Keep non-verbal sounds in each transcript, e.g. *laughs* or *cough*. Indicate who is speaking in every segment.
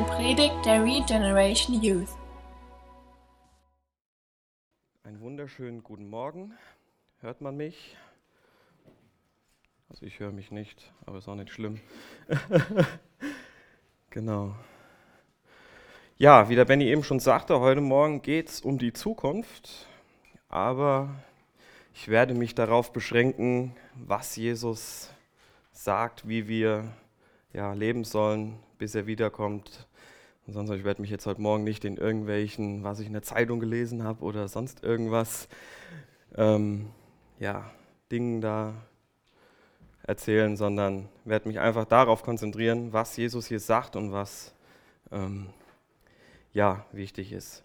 Speaker 1: eine Predigt der Regeneration Youth.
Speaker 2: Einen wunderschönen guten Morgen. Hört man mich? Also ich höre mich nicht, aber ist auch nicht schlimm. *laughs* genau. Ja, wie der Benny eben schon sagte, heute Morgen geht es um die Zukunft, aber ich werde mich darauf beschränken, was Jesus sagt, wie wir ja, leben sollen, bis er wiederkommt. Sonst, ich werde mich jetzt heute Morgen nicht in irgendwelchen, was ich in der Zeitung gelesen habe oder sonst irgendwas, ähm, ja, Dingen da erzählen, sondern werde mich einfach darauf konzentrieren, was Jesus hier sagt und was ähm, ja, wichtig ist.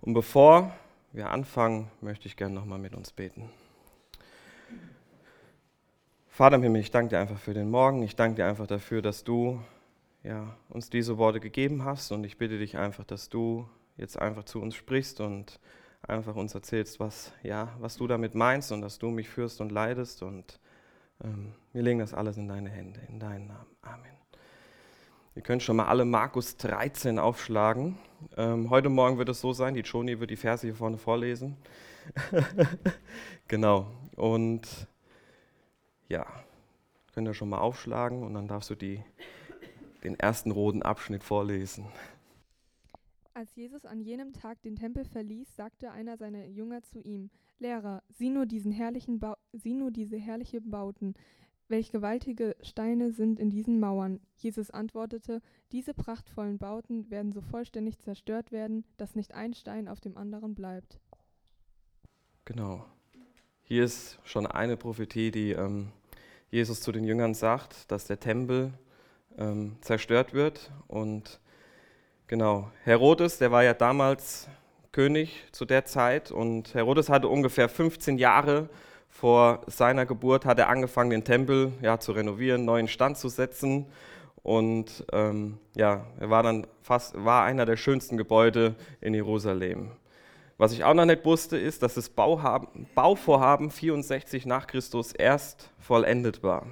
Speaker 2: Und bevor wir anfangen, möchte ich gerne nochmal mit uns beten. Vater im Himmel, ich danke dir einfach für den Morgen. Ich danke dir einfach dafür, dass du ja, uns diese Worte gegeben hast. Und ich bitte dich einfach, dass du jetzt einfach zu uns sprichst und einfach uns erzählst, was, ja, was du damit meinst und dass du mich führst und leidest. Und ähm, wir legen das alles in deine Hände, in deinen Namen. Amen. Ihr könnt schon mal alle Markus 13 aufschlagen. Ähm, heute Morgen wird es so sein, die Joni wird die Verse hier vorne vorlesen. *laughs* genau. Und ja, könnt ihr schon mal aufschlagen und dann darfst du die, den ersten roten Abschnitt vorlesen.
Speaker 3: Als Jesus an jenem Tag den Tempel verließ, sagte einer seiner Jünger zu ihm, Lehrer, sieh nur, diesen herrlichen ba sieh nur diese herrlichen Bauten, welch gewaltige Steine sind in diesen Mauern. Jesus antwortete, diese prachtvollen Bauten werden so vollständig zerstört werden, dass nicht ein Stein auf dem anderen bleibt.
Speaker 2: Genau. Hier ist schon eine Prophetie, die ähm, Jesus zu den Jüngern sagt, dass der Tempel ähm, zerstört wird. Und genau, Herodes, der war ja damals König zu der Zeit und Herodes hatte ungefähr 15 Jahre vor seiner Geburt hat er angefangen, den Tempel ja, zu renovieren, neuen Stand zu setzen. Und ähm, ja, er war dann fast war einer der schönsten Gebäude in Jerusalem. Was ich auch noch nicht wusste, ist, dass das Bauhaben, Bauvorhaben 64 nach Christus erst vollendet war.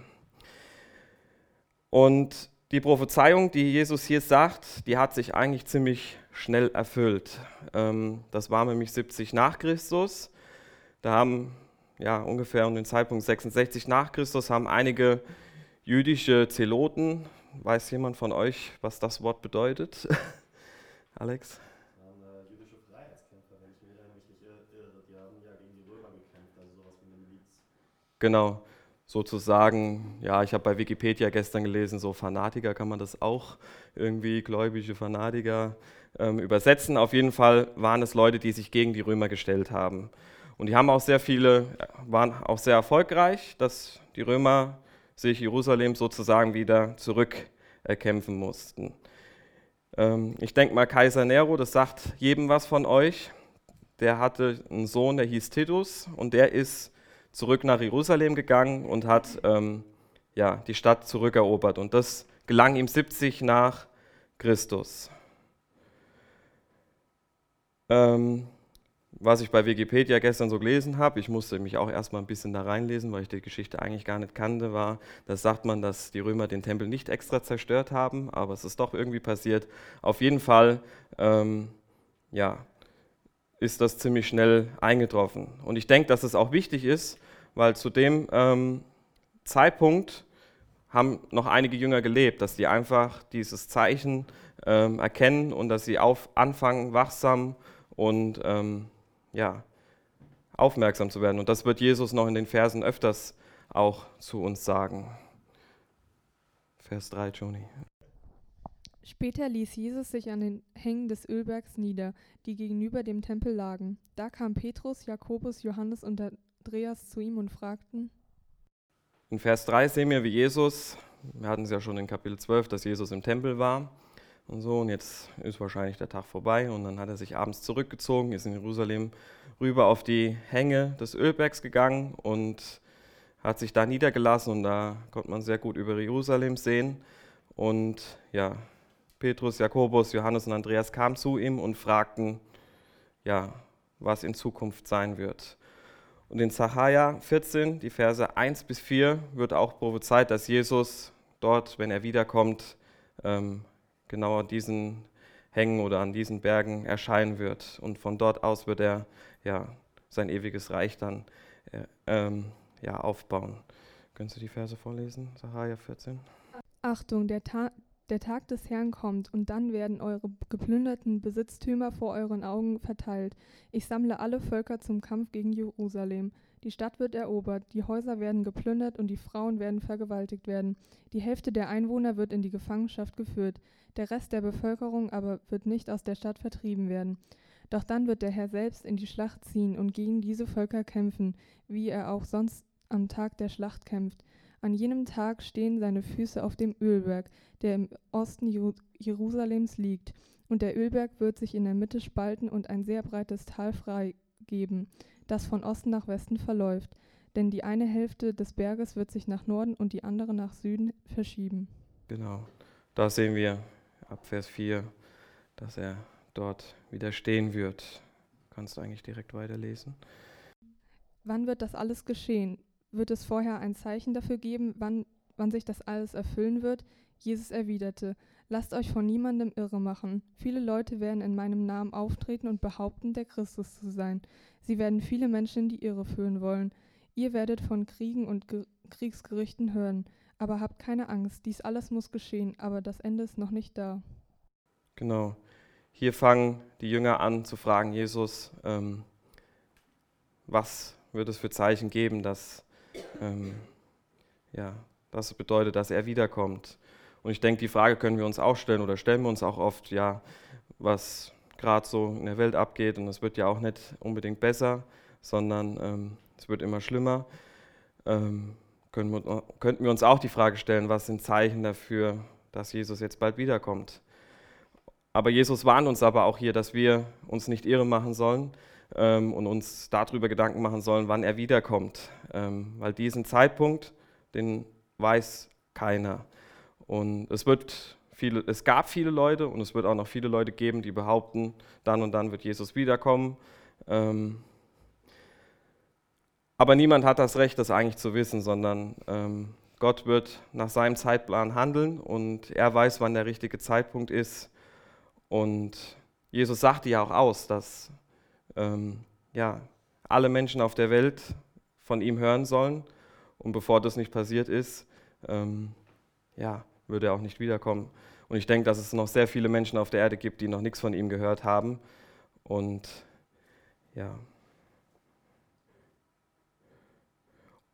Speaker 2: Und die Prophezeiung, die Jesus hier sagt, die hat sich eigentlich ziemlich schnell erfüllt. Ähm, das war nämlich 70 nach Christus. Da haben ja ungefähr um den Zeitpunkt 66 nach Christus haben einige jüdische Zeloten, weiß jemand von euch, was das Wort bedeutet? *laughs* Alex? Genau, sozusagen, ja, ich habe bei Wikipedia gestern gelesen, so Fanatiker kann man das auch irgendwie, gläubige Fanatiker ähm, übersetzen. Auf jeden Fall waren es Leute, die sich gegen die Römer gestellt haben. Und die haben auch sehr viele, waren auch sehr erfolgreich, dass die Römer sich Jerusalem sozusagen wieder zurückerkämpfen mussten. Ähm, ich denke mal, Kaiser Nero, das sagt jedem was von euch. Der hatte einen Sohn, der hieß Titus und der ist zurück nach Jerusalem gegangen und hat ähm, ja, die Stadt zurückerobert. Und das gelang ihm 70 nach Christus. Ähm, was ich bei Wikipedia gestern so gelesen habe, ich musste mich auch erstmal ein bisschen da reinlesen, weil ich die Geschichte eigentlich gar nicht kannte, war, da sagt man, dass die Römer den Tempel nicht extra zerstört haben, aber es ist doch irgendwie passiert. Auf jeden Fall, ähm, ja, ist das ziemlich schnell eingetroffen. Und ich denke, dass es auch wichtig ist, weil zu dem ähm, Zeitpunkt haben noch einige Jünger gelebt, dass sie einfach dieses Zeichen ähm, erkennen und dass sie auf, anfangen, wachsam und ähm, ja, aufmerksam zu werden. Und das wird Jesus noch in den Versen öfters auch zu uns sagen. Vers 3, Joni.
Speaker 3: Später ließ Jesus sich an den Hängen des Ölbergs nieder, die gegenüber dem Tempel lagen. Da kamen Petrus, Jakobus, Johannes und Andreas zu ihm und fragten.
Speaker 2: In Vers 3 sehen wir, wie Jesus, wir hatten es ja schon in Kapitel 12, dass Jesus im Tempel war und so, und jetzt ist wahrscheinlich der Tag vorbei und dann hat er sich abends zurückgezogen, ist in Jerusalem rüber auf die Hänge des Ölbergs gegangen und hat sich da niedergelassen und da konnte man sehr gut über Jerusalem sehen. Und ja, Petrus, Jakobus, Johannes und Andreas kamen zu ihm und fragten, ja, was in Zukunft sein wird. Und in Zachariah 14, die Verse 1 bis 4, wird auch prophezeit, dass Jesus dort, wenn er wiederkommt, ähm, genau an diesen Hängen oder an diesen Bergen erscheinen wird. Und von dort aus wird er ja, sein ewiges Reich dann äh, ähm, ja, aufbauen. Können Sie die Verse vorlesen? Sacharja 14.
Speaker 3: Achtung, der, Ta der Tag des Herrn kommt, und dann werden eure geplünderten Besitztümer vor euren Augen verteilt. Ich sammle alle Völker zum Kampf gegen Jerusalem. Die Stadt wird erobert, die Häuser werden geplündert und die Frauen werden vergewaltigt werden. Die Hälfte der Einwohner wird in die Gefangenschaft geführt, der Rest der Bevölkerung aber wird nicht aus der Stadt vertrieben werden. Doch dann wird der Herr selbst in die Schlacht ziehen und gegen diese Völker kämpfen, wie er auch sonst am Tag der Schlacht kämpft. An jenem Tag stehen seine Füße auf dem Ölberg, der im Osten Jerusalems liegt, und der Ölberg wird sich in der Mitte spalten und ein sehr breites Tal freigeben, das von Osten nach Westen verläuft, denn die eine Hälfte des Berges wird sich nach Norden und die andere nach Süden verschieben.
Speaker 2: Genau, da sehen wir ab Vers 4, dass er dort wieder stehen wird. Kannst du eigentlich direkt weiterlesen?
Speaker 3: Wann wird das alles geschehen? Wird es vorher ein Zeichen dafür geben, wann, wann sich das alles erfüllen wird? Jesus erwiderte, Lasst euch von niemandem irre machen. Viele Leute werden in meinem Namen auftreten und behaupten, der Christus zu sein. Sie werden viele Menschen in die Irre führen wollen. Ihr werdet von Kriegen und Ge Kriegsgerüchten hören. Aber habt keine Angst, dies alles muss geschehen, aber das Ende ist noch nicht da.
Speaker 2: Genau. Hier fangen die Jünger an zu fragen, Jesus, ähm, was wird es für Zeichen geben, dass ähm, ja, das bedeutet, dass er wiederkommt. Und ich denke, die Frage können wir uns auch stellen oder stellen wir uns auch oft, ja, was gerade so in der Welt abgeht. Und es wird ja auch nicht unbedingt besser, sondern ähm, es wird immer schlimmer. Ähm, können wir, könnten wir uns auch die Frage stellen, was sind Zeichen dafür, dass Jesus jetzt bald wiederkommt. Aber Jesus warnt uns aber auch hier, dass wir uns nicht irre machen sollen ähm, und uns darüber Gedanken machen sollen, wann er wiederkommt. Ähm, weil diesen Zeitpunkt, den weiß keiner. Und es, wird viele, es gab viele Leute und es wird auch noch viele Leute geben, die behaupten, dann und dann wird Jesus wiederkommen. Ähm, aber niemand hat das Recht, das eigentlich zu wissen, sondern ähm, Gott wird nach seinem Zeitplan handeln und er weiß, wann der richtige Zeitpunkt ist. Und Jesus sagte ja auch aus, dass ähm, ja, alle Menschen auf der Welt von ihm hören sollen. Und bevor das nicht passiert ist, ähm, ja, würde er auch nicht wiederkommen. Und ich denke, dass es noch sehr viele Menschen auf der Erde gibt, die noch nichts von ihm gehört haben. Und ja,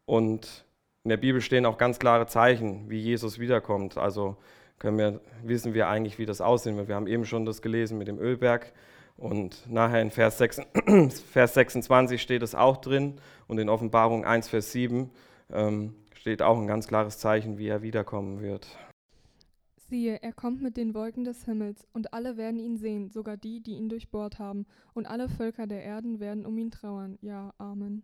Speaker 2: Und in der Bibel stehen auch ganz klare Zeichen, wie Jesus wiederkommt. Also können wir, wissen wir eigentlich, wie das aussehen wird. Wir haben eben schon das gelesen mit dem Ölberg. Und nachher in Vers, 6, *clears throat* Vers 26 steht es auch drin. Und in Offenbarung 1, Vers 7 ähm, steht auch ein ganz klares Zeichen, wie er wiederkommen wird.
Speaker 3: Siehe, er kommt mit den Wolken des Himmels, und alle werden ihn sehen, sogar die, die ihn durchbohrt haben, und alle Völker der Erden werden um ihn trauern. Ja, Amen.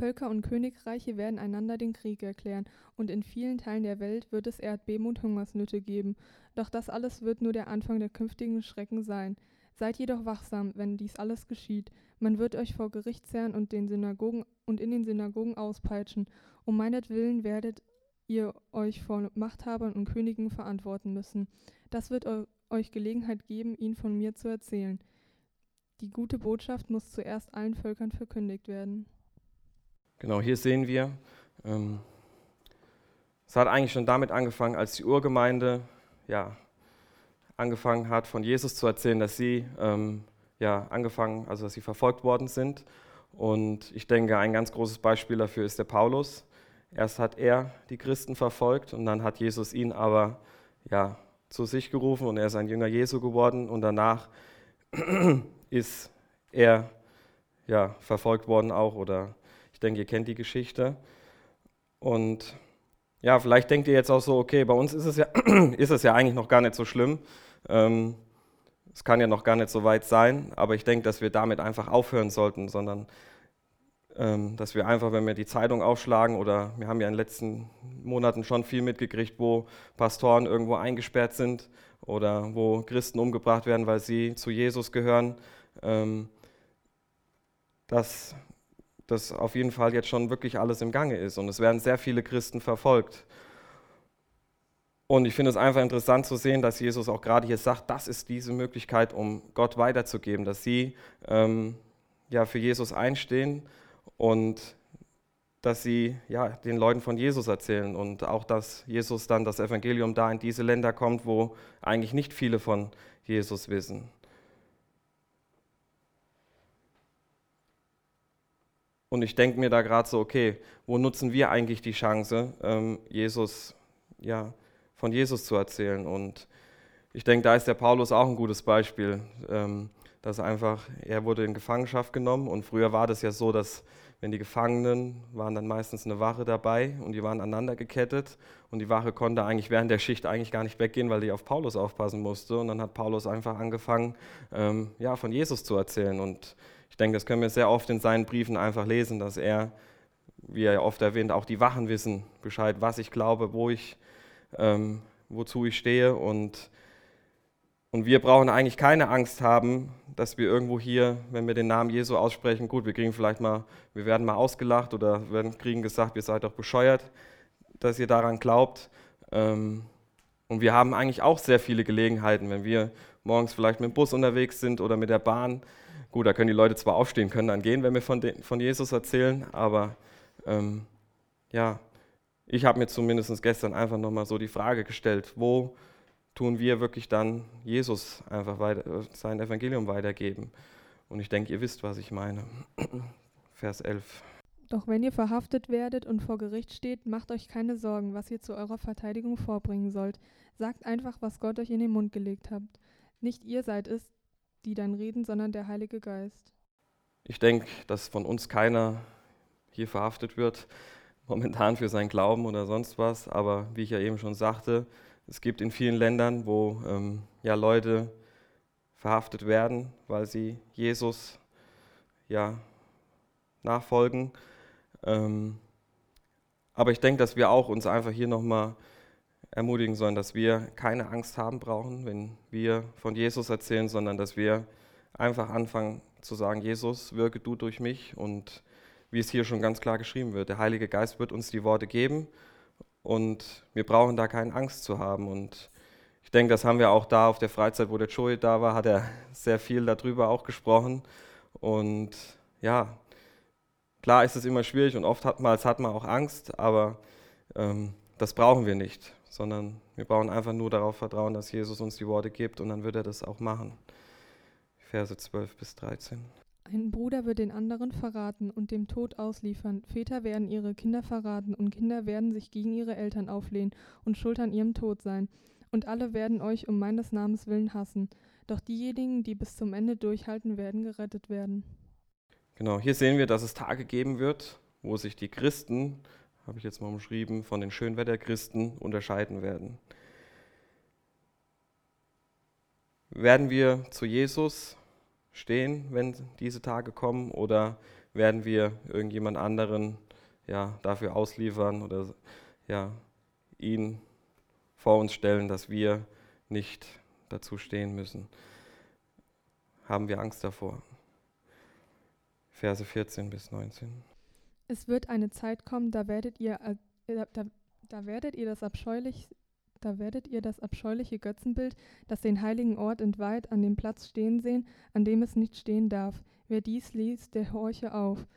Speaker 3: Völker und Königreiche werden einander den Krieg erklären, und in vielen Teilen der Welt wird es Erdbeben und Hungersnöte geben. Doch das alles wird nur der Anfang der künftigen Schrecken sein. Seid jedoch wachsam, wenn dies alles geschieht. Man wird euch vor Gericht zerren und, den Synagogen, und in den Synagogen auspeitschen. Um meinetwillen werdet ihr euch vor Machthabern und Königen verantworten müssen. Das wird euch Gelegenheit geben, ihn von mir zu erzählen. Die gute Botschaft muss zuerst allen Völkern verkündigt werden.
Speaker 2: Genau, hier sehen wir, ähm, es hat eigentlich schon damit angefangen, als die Urgemeinde ja, angefangen hat, von Jesus zu erzählen, dass sie ähm, ja, angefangen, also dass sie verfolgt worden sind. Und ich denke, ein ganz großes Beispiel dafür ist der Paulus. Erst hat er die Christen verfolgt und dann hat Jesus ihn aber ja, zu sich gerufen und er ist ein Jünger Jesu geworden und danach *clears throat* ist er ja, verfolgt worden auch oder ich denke, ihr kennt die Geschichte. Und ja, vielleicht denkt ihr jetzt auch so, okay, bei uns ist es ja, *clears throat* ist es ja eigentlich noch gar nicht so schlimm. Ähm, es kann ja noch gar nicht so weit sein, aber ich denke, dass wir damit einfach aufhören sollten, sondern ähm, dass wir einfach, wenn wir die Zeitung aufschlagen oder wir haben ja in den letzten Monaten schon viel mitgekriegt, wo Pastoren irgendwo eingesperrt sind oder wo Christen umgebracht werden, weil sie zu Jesus gehören, ähm, dass das auf jeden Fall jetzt schon wirklich alles im Gange ist und es werden sehr viele Christen verfolgt. Und ich finde es einfach interessant zu sehen, dass Jesus auch gerade hier sagt, das ist diese Möglichkeit, um Gott weiterzugeben, dass sie ähm, ja für Jesus einstehen und dass sie ja, den Leuten von Jesus erzählen und auch, dass Jesus dann das Evangelium da in diese Länder kommt, wo eigentlich nicht viele von Jesus wissen. Und ich denke mir da gerade so, okay, wo nutzen wir eigentlich die Chance, ähm, Jesus, ja, von Jesus zu erzählen? Und ich denke, da ist der Paulus auch ein gutes Beispiel, ähm, dass einfach, er wurde in Gefangenschaft genommen. Und früher war das ja so, dass wenn die Gefangenen waren dann meistens eine Wache dabei und die waren aneinander gekettet. Und die Wache konnte eigentlich während der Schicht eigentlich gar nicht weggehen, weil die auf Paulus aufpassen musste. Und dann hat Paulus einfach angefangen, ähm, ja, von Jesus zu erzählen. Und ich denke, das können wir sehr oft in seinen Briefen einfach lesen, dass er, wie er oft erwähnt, auch die Wachen wissen Bescheid, was ich glaube, wo ich, ähm, wozu ich stehe und und wir brauchen eigentlich keine Angst haben, dass wir irgendwo hier, wenn wir den Namen Jesu aussprechen, gut, wir kriegen vielleicht mal, wir werden mal ausgelacht oder werden kriegen gesagt, ihr seid doch bescheuert, dass ihr daran glaubt. Ähm, und wir haben eigentlich auch sehr viele Gelegenheiten, wenn wir morgens vielleicht mit dem Bus unterwegs sind oder mit der Bahn. Gut, da können die Leute zwar aufstehen, können dann gehen, wenn wir von, den, von Jesus erzählen, aber ähm, ja, ich habe mir zumindest gestern einfach nochmal so die Frage gestellt, wo tun wir wirklich dann Jesus einfach weiter, äh, sein Evangelium weitergeben. Und ich denke, ihr wisst, was ich meine. *clears throat* Vers 11.
Speaker 3: Doch wenn ihr verhaftet werdet und vor Gericht steht, macht euch keine Sorgen, was ihr zu eurer Verteidigung vorbringen sollt. Sagt einfach, was Gott euch in den Mund gelegt habt. Nicht ihr seid es, die dann reden, sondern der Heilige Geist.
Speaker 2: Ich denke, dass von uns keiner hier verhaftet wird, *laughs* momentan für sein Glauben oder sonst was. Aber wie ich ja eben schon sagte, es gibt in vielen Ländern, wo ähm, ja, Leute verhaftet werden, weil sie Jesus ja, nachfolgen. Ähm, aber ich denke, dass wir auch uns einfach hier nochmal ermutigen sollen, dass wir keine Angst haben brauchen, wenn wir von Jesus erzählen, sondern dass wir einfach anfangen zu sagen, Jesus, wirke du durch mich und wie es hier schon ganz klar geschrieben wird, der Heilige Geist wird uns die Worte geben und wir brauchen da keine Angst zu haben. Und ich denke, das haben wir auch da auf der Freizeit, wo der Joey da war, hat er sehr viel darüber auch gesprochen. Und ja, klar ist es immer schwierig und oftmals hat man auch Angst, aber ähm, das brauchen wir nicht, sondern wir brauchen einfach nur darauf vertrauen, dass Jesus uns die Worte gibt und dann wird er das auch machen. Verse 12 bis 13.
Speaker 3: Ein Bruder wird den anderen verraten und dem Tod ausliefern. Väter werden ihre Kinder verraten und Kinder werden sich gegen ihre Eltern auflehnen und schuld an ihrem Tod sein. Und alle werden euch um meines Namens willen hassen. Doch diejenigen, die bis zum Ende durchhalten, werden gerettet werden.
Speaker 2: Genau, hier sehen wir, dass es Tage geben wird, wo sich die Christen, habe ich jetzt mal umschrieben, von den Schönwetterchristen unterscheiden werden. Werden wir zu Jesus stehen, wenn diese Tage kommen, oder werden wir irgendjemand anderen ja, dafür ausliefern oder ja, ihn vor uns stellen, dass wir nicht dazu stehen müssen? Haben wir Angst davor? Verse 14 bis 19.
Speaker 3: Es wird eine Zeit kommen, da werdet ihr, äh, da, da werdet ihr das abscheulich, da werdet ihr das abscheuliche Götzenbild, das den heiligen Ort entweiht, an dem Platz stehen sehen, an dem es nicht stehen darf. Wer dies liest, der horche auf.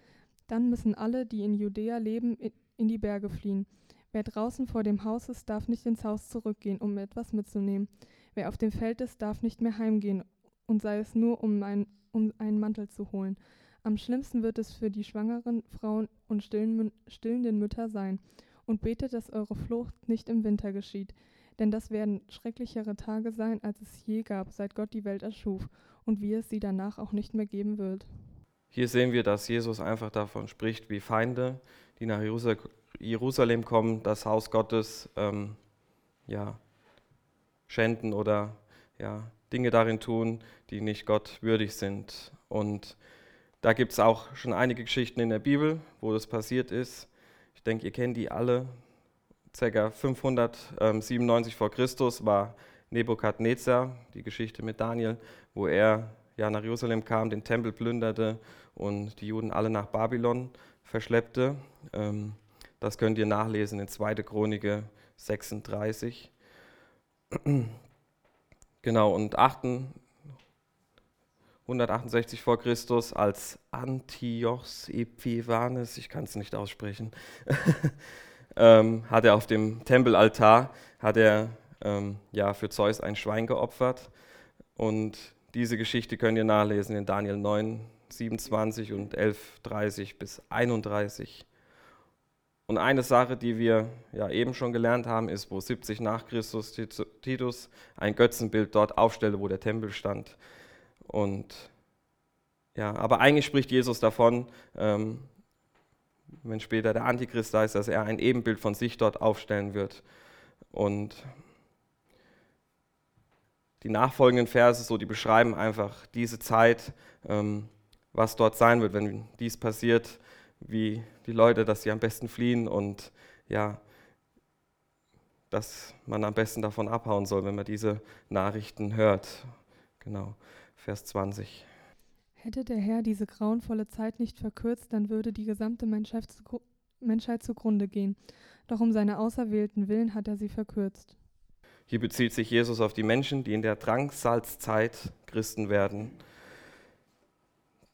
Speaker 3: Dann müssen alle, die in Judäa leben, in die Berge fliehen. Wer draußen vor dem Haus ist, darf nicht ins Haus zurückgehen, um etwas mitzunehmen. Wer auf dem Feld ist, darf nicht mehr heimgehen, und sei es nur, um, ein, um einen Mantel zu holen. Am schlimmsten wird es für die schwangeren Frauen und stillenden Mütter sein. Und betet, dass eure Flucht nicht im Winter geschieht, denn das werden schrecklichere Tage sein, als es je gab, seit Gott die Welt erschuf und wie es sie danach auch nicht mehr geben wird.
Speaker 2: Hier sehen wir, dass Jesus einfach davon spricht, wie Feinde, die nach Jerusalem kommen, das Haus Gottes ähm, ja, schänden oder ja, Dinge darin tun, die nicht Gott würdig sind. Und da gibt es auch schon einige Geschichten in der Bibel, wo das passiert ist. Ich denke, ihr kennt die alle ca. 597 vor Christus war Nebukadnezar, die Geschichte mit Daniel, wo er ja, nach Jerusalem kam, den Tempel plünderte und die Juden alle nach Babylon verschleppte. Ähm, das könnt ihr nachlesen in 2. Chronike 36. Genau, und 168 vor Christus als Antiochs Epiphanes, ich kann es nicht aussprechen, *laughs* ähm, hat er auf dem Tempelaltar hat er ähm, ja, für Zeus ein Schwein geopfert. Und diese Geschichte könnt ihr nachlesen in Daniel 9, 27 und 11, 30 bis 31. Und eine Sache, die wir ja eben schon gelernt haben, ist, wo 70 nach Christus Titus ein Götzenbild dort aufstellte, wo der Tempel stand. Und ja, aber eigentlich spricht Jesus davon, ähm, wenn später der Antichrist da ist, dass er ein Ebenbild von sich dort aufstellen wird. Und die nachfolgenden Verse, so, die beschreiben einfach diese Zeit, ähm, was dort sein wird, wenn dies passiert, wie die Leute, dass sie am besten fliehen und ja, dass man am besten davon abhauen soll, wenn man diese Nachrichten hört. Genau, Vers 20.
Speaker 3: Hätte der Herr diese grauenvolle Zeit nicht verkürzt, dann würde die gesamte Menschheit, Menschheit zugrunde gehen. Doch um seine auserwählten Willen hat er sie verkürzt.
Speaker 2: Hier bezieht sich Jesus auf die Menschen, die in der Drangsalzzeit Christen werden.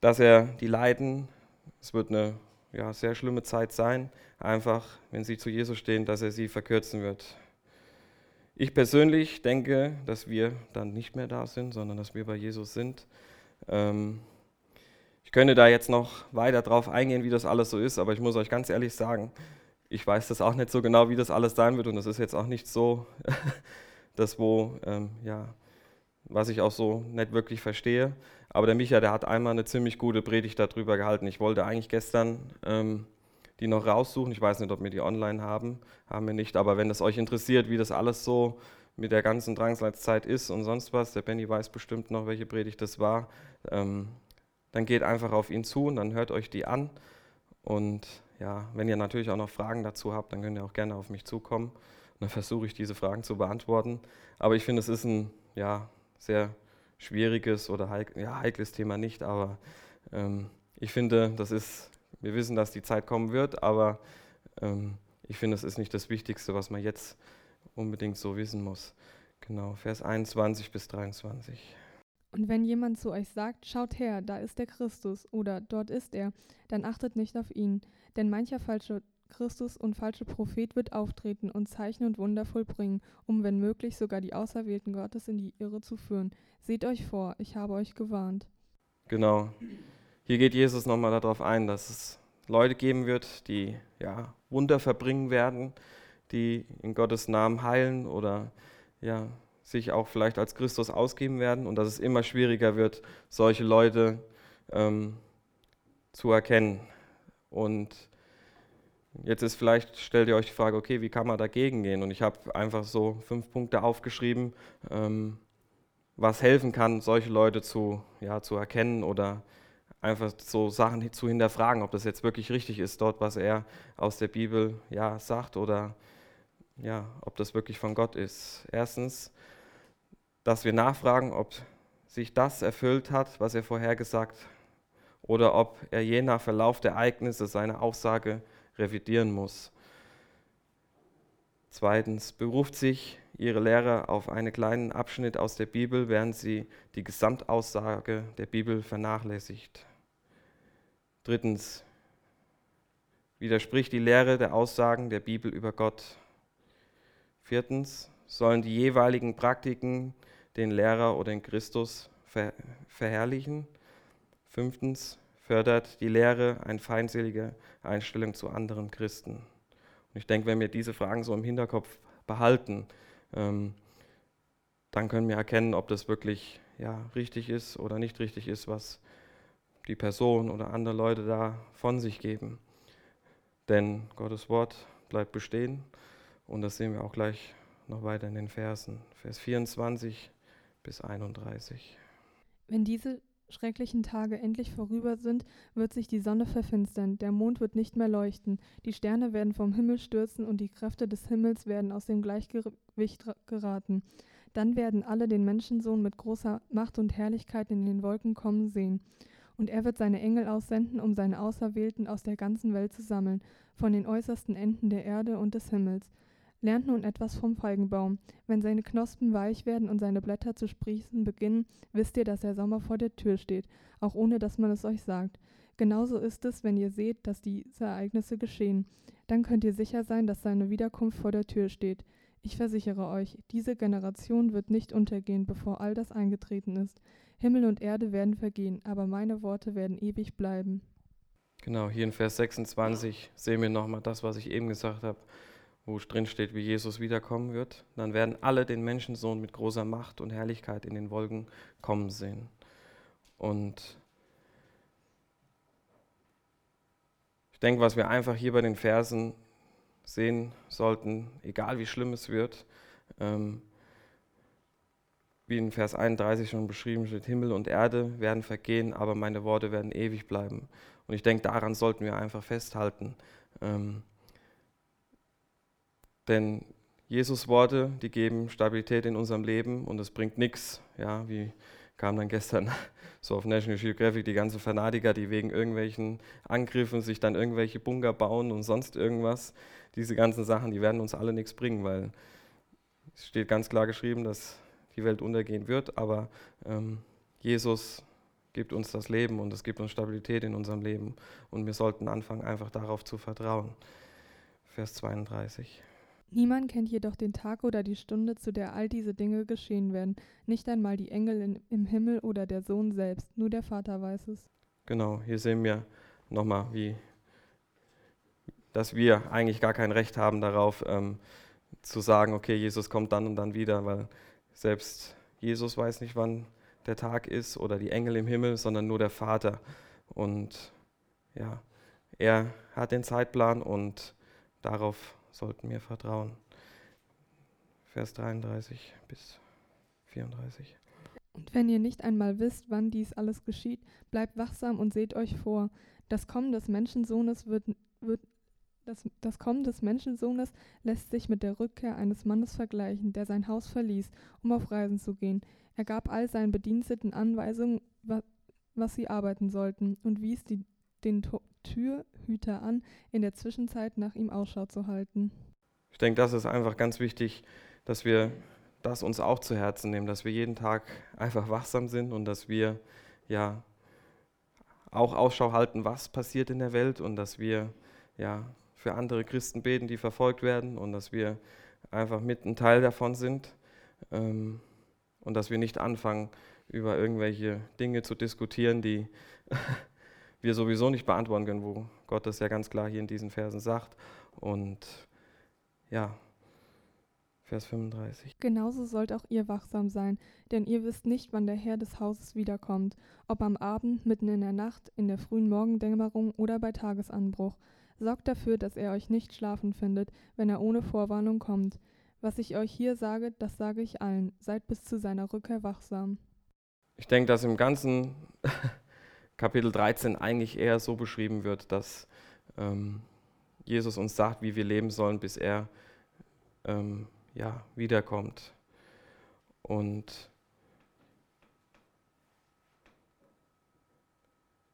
Speaker 2: Dass er die leiden, es wird eine ja, sehr schlimme Zeit sein, einfach, wenn sie zu Jesus stehen, dass er sie verkürzen wird. Ich persönlich denke, dass wir dann nicht mehr da sind, sondern dass wir bei Jesus sind. Ähm, ich könnte da jetzt noch weiter drauf eingehen, wie das alles so ist, aber ich muss euch ganz ehrlich sagen, ich weiß das auch nicht so genau, wie das alles sein wird und das ist jetzt auch nicht so *laughs* das, wo, ähm, ja, was ich auch so nicht wirklich verstehe. Aber der Micha, der hat einmal eine ziemlich gute Predigt darüber gehalten. Ich wollte eigentlich gestern ähm, die noch raussuchen. Ich weiß nicht, ob wir die online haben, haben wir nicht. Aber wenn es euch interessiert, wie das alles so mit der ganzen Drangsalzzeit ist und sonst was, der Benny weiß bestimmt noch, welche Predigt das war, ähm, dann geht einfach auf ihn zu und dann hört euch die an. Und ja, wenn ihr natürlich auch noch Fragen dazu habt, dann könnt ihr auch gerne auf mich zukommen. Und dann versuche ich diese Fragen zu beantworten. Aber ich finde, es ist ein ja, sehr schwieriges oder heik ja, heikles Thema nicht, aber ähm, ich finde, das ist, wir wissen, dass die Zeit kommen wird, aber ähm, ich finde, es ist nicht das Wichtigste, was man jetzt unbedingt so wissen muss. Genau, Vers 21 bis 23.
Speaker 3: Und wenn jemand zu euch sagt, schaut her, da ist der Christus oder dort ist er, dann achtet nicht auf ihn, denn mancher falsche Christus und falsche Prophet wird auftreten und Zeichen und Wunder vollbringen, um wenn möglich sogar die Auserwählten Gottes in die Irre zu führen. Seht euch vor, ich habe euch gewarnt.
Speaker 2: Genau. Hier geht Jesus nochmal darauf ein, dass es Leute geben wird, die ja, Wunder verbringen werden, die in Gottes Namen heilen oder ja, sich auch vielleicht als Christus ausgeben werden und dass es immer schwieriger wird, solche Leute ähm, zu erkennen. Und jetzt ist vielleicht, stellt ihr euch die Frage, okay, wie kann man dagegen gehen? Und ich habe einfach so fünf Punkte aufgeschrieben, ähm, was helfen kann, solche Leute zu, ja, zu erkennen oder einfach so Sachen zu hinterfragen, ob das jetzt wirklich richtig ist, dort, was er aus der Bibel ja, sagt oder ja, ob das wirklich von Gott ist. Erstens, dass wir nachfragen, ob sich das erfüllt hat, was er vorhergesagt oder ob er je nach Verlauf der Ereignisse seine Aussage revidieren muss. Zweitens, beruft sich Ihre Lehre auf einen kleinen Abschnitt aus der Bibel, während sie die Gesamtaussage der Bibel vernachlässigt. Drittens, widerspricht die Lehre der Aussagen der Bibel über Gott. Viertens, sollen die jeweiligen Praktiken den Lehrer oder den Christus ver verherrlichen. Fünftens fördert die Lehre eine feindselige Einstellung zu anderen Christen. Und ich denke, wenn wir diese Fragen so im Hinterkopf behalten, ähm, dann können wir erkennen, ob das wirklich ja, richtig ist oder nicht richtig ist, was die Person oder andere Leute da von sich geben. Denn Gottes Wort bleibt bestehen und das sehen wir auch gleich noch weiter in den Versen. Vers 24 bis 31.
Speaker 3: Wenn diese schrecklichen Tage endlich vorüber sind, wird sich die Sonne verfinstern, der Mond wird nicht mehr leuchten, die Sterne werden vom Himmel stürzen und die Kräfte des Himmels werden aus dem Gleichgewicht geraten. Dann werden alle den Menschensohn mit großer Macht und Herrlichkeit in den Wolken kommen sehen. Und er wird seine Engel aussenden, um seine Auserwählten aus der ganzen Welt zu sammeln, von den äußersten Enden der Erde und des Himmels. Lernt nun etwas vom Feigenbaum. Wenn seine Knospen weich werden und seine Blätter zu sprießen beginnen, wisst ihr, dass der Sommer vor der Tür steht, auch ohne dass man es euch sagt. Genauso ist es, wenn ihr seht, dass diese Ereignisse geschehen. Dann könnt ihr sicher sein, dass seine Wiederkunft vor der Tür steht. Ich versichere euch, diese Generation wird nicht untergehen, bevor all das eingetreten ist. Himmel und Erde werden vergehen, aber meine Worte werden ewig bleiben.
Speaker 2: Genau, hier in Vers 26 sehen wir nochmal das, was ich eben gesagt habe wo drin steht, wie Jesus wiederkommen wird, dann werden alle den Menschensohn mit großer Macht und Herrlichkeit in den Wolken kommen sehen. Und ich denke, was wir einfach hier bei den Versen sehen sollten, egal wie schlimm es wird, ähm, wie in Vers 31 schon beschrieben steht, Himmel und Erde werden vergehen, aber meine Worte werden ewig bleiben. Und ich denke, daran sollten wir einfach festhalten. Ähm, denn Jesus Worte, die geben Stabilität in unserem Leben und es bringt nichts. Ja, wie kam dann gestern *laughs* so auf National Geographic die ganzen Fanatiker, die wegen irgendwelchen Angriffen sich dann irgendwelche Bunker bauen und sonst irgendwas. Diese ganzen Sachen, die werden uns alle nichts bringen, weil es steht ganz klar geschrieben, dass die Welt untergehen wird, aber ähm, Jesus gibt uns das Leben und es gibt uns Stabilität in unserem Leben und wir sollten anfangen, einfach darauf zu vertrauen. Vers 32.
Speaker 3: Niemand kennt jedoch den Tag oder die Stunde, zu der all diese Dinge geschehen werden, nicht einmal die Engel in, im Himmel oder der Sohn selbst, nur der Vater weiß es.
Speaker 2: Genau, hier sehen wir nochmal, wie, dass wir eigentlich gar kein Recht haben darauf, ähm, zu sagen, okay, Jesus kommt dann und dann wieder, weil selbst Jesus weiß nicht, wann der Tag ist oder die Engel im Himmel, sondern nur der Vater. Und ja, er hat den Zeitplan und darauf sollten wir vertrauen. Vers 33 bis 34.
Speaker 3: Und wenn ihr nicht einmal wisst, wann dies alles geschieht, bleibt wachsam und seht euch vor. Das Kommen des Menschensohnes wird, wird das, das Kommen des Menschensohnes lässt sich mit der Rückkehr eines Mannes vergleichen, der sein Haus verließ, um auf Reisen zu gehen. Er gab all seinen Bediensteten Anweisungen, was, was sie arbeiten sollten, und wies die, den Türhüter an, in der Zwischenzeit nach ihm Ausschau zu halten.
Speaker 2: Ich denke, das ist einfach ganz wichtig, dass wir das uns auch zu Herzen nehmen, dass wir jeden Tag einfach wachsam sind und dass wir ja auch Ausschau halten, was passiert in der Welt und dass wir ja für andere Christen beten, die verfolgt werden und dass wir einfach mit ein Teil davon sind ähm, und dass wir nicht anfangen, über irgendwelche Dinge zu diskutieren, die *laughs* wir sowieso nicht beantworten können, wo Gott das ja ganz klar hier in diesen Versen sagt. Und ja, Vers 35.
Speaker 3: Genauso sollt auch ihr wachsam sein, denn ihr wisst nicht, wann der Herr des Hauses wiederkommt, ob am Abend, mitten in der Nacht, in der frühen Morgendämmerung oder bei Tagesanbruch. Sorgt dafür, dass er euch nicht schlafen findet, wenn er ohne Vorwarnung kommt. Was ich euch hier sage, das sage ich allen. Seid bis zu seiner Rückkehr wachsam.
Speaker 2: Ich denke, dass im ganzen *laughs* Kapitel 13 eigentlich eher so beschrieben wird, dass ähm, Jesus uns sagt, wie wir leben sollen, bis er ähm, ja, wiederkommt. Und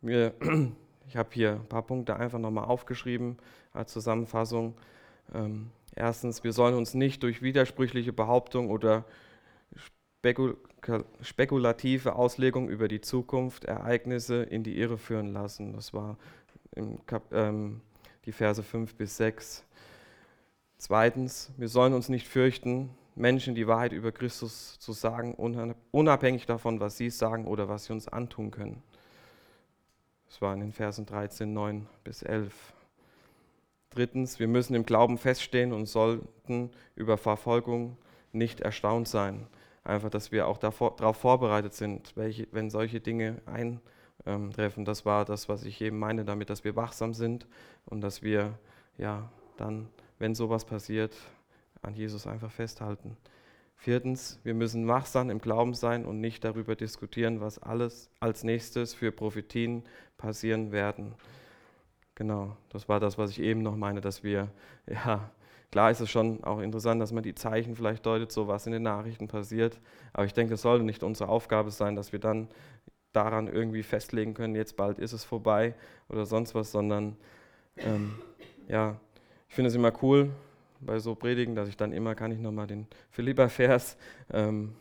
Speaker 2: mir, *clears throat* ich habe hier ein paar Punkte einfach nochmal aufgeschrieben als Zusammenfassung. Ähm, erstens, wir sollen uns nicht durch widersprüchliche Behauptungen oder spekul spekulative Auslegung über die Zukunft, Ereignisse in die Irre führen lassen. Das war ähm, die Verse 5 bis 6. Zweitens, wir sollen uns nicht fürchten, Menschen die Wahrheit über Christus zu sagen, unabhängig davon, was sie sagen oder was sie uns antun können. Das war in den Versen 13, 9 bis 11. Drittens, wir müssen im Glauben feststehen und sollten über Verfolgung nicht erstaunt sein einfach, dass wir auch darauf vorbereitet sind, welche, wenn solche Dinge eintreffen. Das war das, was ich eben meine damit, dass wir wachsam sind und dass wir ja dann, wenn sowas passiert, an Jesus einfach festhalten. Viertens, wir müssen wachsam im Glauben sein und nicht darüber diskutieren, was alles als nächstes für Prophetien passieren werden. Genau, das war das, was ich eben noch meine, dass wir ja klar ist es schon auch interessant, dass man die Zeichen vielleicht deutet, so was in den Nachrichten passiert. Aber ich denke, es sollte nicht unsere Aufgabe sein, dass wir dann daran irgendwie festlegen können, jetzt bald ist es vorbei oder sonst was, sondern ähm, ja, ich finde es immer cool bei so Predigen, dass ich dann immer, kann ich nochmal den Philippa-Vers ähm,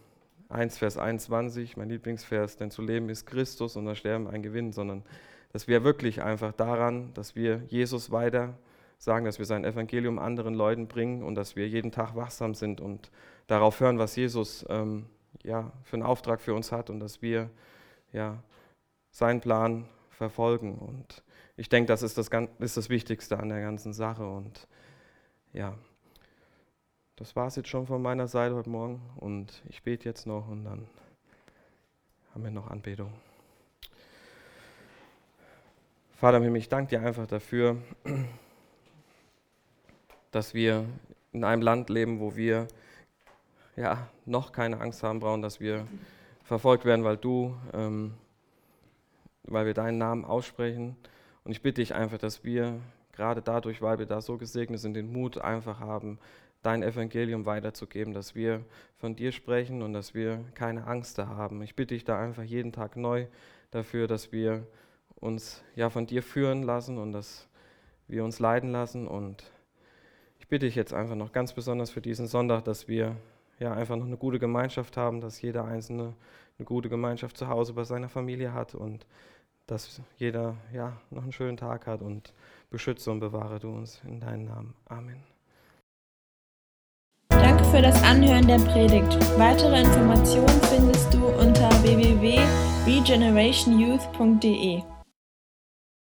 Speaker 2: 1, Vers 21, mein Lieblingsvers, denn zu leben ist Christus und das Sterben ein Gewinn, sondern dass wir wirklich einfach daran, dass wir Jesus weiter sagen, dass wir sein Evangelium anderen Leuten bringen und dass wir jeden Tag wachsam sind und darauf hören, was Jesus ähm, ja, für einen Auftrag für uns hat und dass wir ja, seinen Plan verfolgen. Und ich denke, das ist das, ist das Wichtigste an der ganzen Sache. Und ja, das war es jetzt schon von meiner Seite heute Morgen. Und ich bete jetzt noch und dann haben wir noch Anbetung. Vater im Himmel, ich danke dir einfach dafür, dass wir in einem Land leben, wo wir ja, noch keine Angst haben brauchen, dass wir verfolgt werden, weil du, ähm, weil wir deinen Namen aussprechen. Und ich bitte dich einfach, dass wir gerade dadurch, weil wir da so gesegnet sind, den Mut einfach haben, dein Evangelium weiterzugeben, dass wir von dir sprechen und dass wir keine Angst haben. Ich bitte dich da einfach jeden Tag neu dafür, dass wir uns ja von dir führen lassen und dass wir uns leiden lassen. Und ich bitte dich jetzt einfach noch ganz besonders für diesen Sonntag, dass wir ja einfach noch eine gute Gemeinschaft haben, dass jeder Einzelne eine gute Gemeinschaft zu Hause bei seiner Familie hat und dass jeder ja noch einen schönen Tag hat und beschütze und bewahre du uns in deinem Namen. Amen.
Speaker 1: Danke für das Anhören der Predigt. Weitere Informationen findest du unter www.regenerationyouth.de.